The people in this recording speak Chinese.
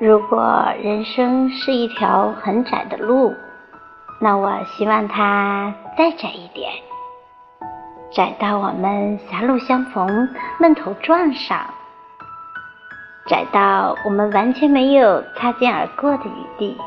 如果人生是一条很窄的路那我希望它再窄一点窄到我们狭路相逢闷头撞上窄到我们完全没有擦肩而过的余地。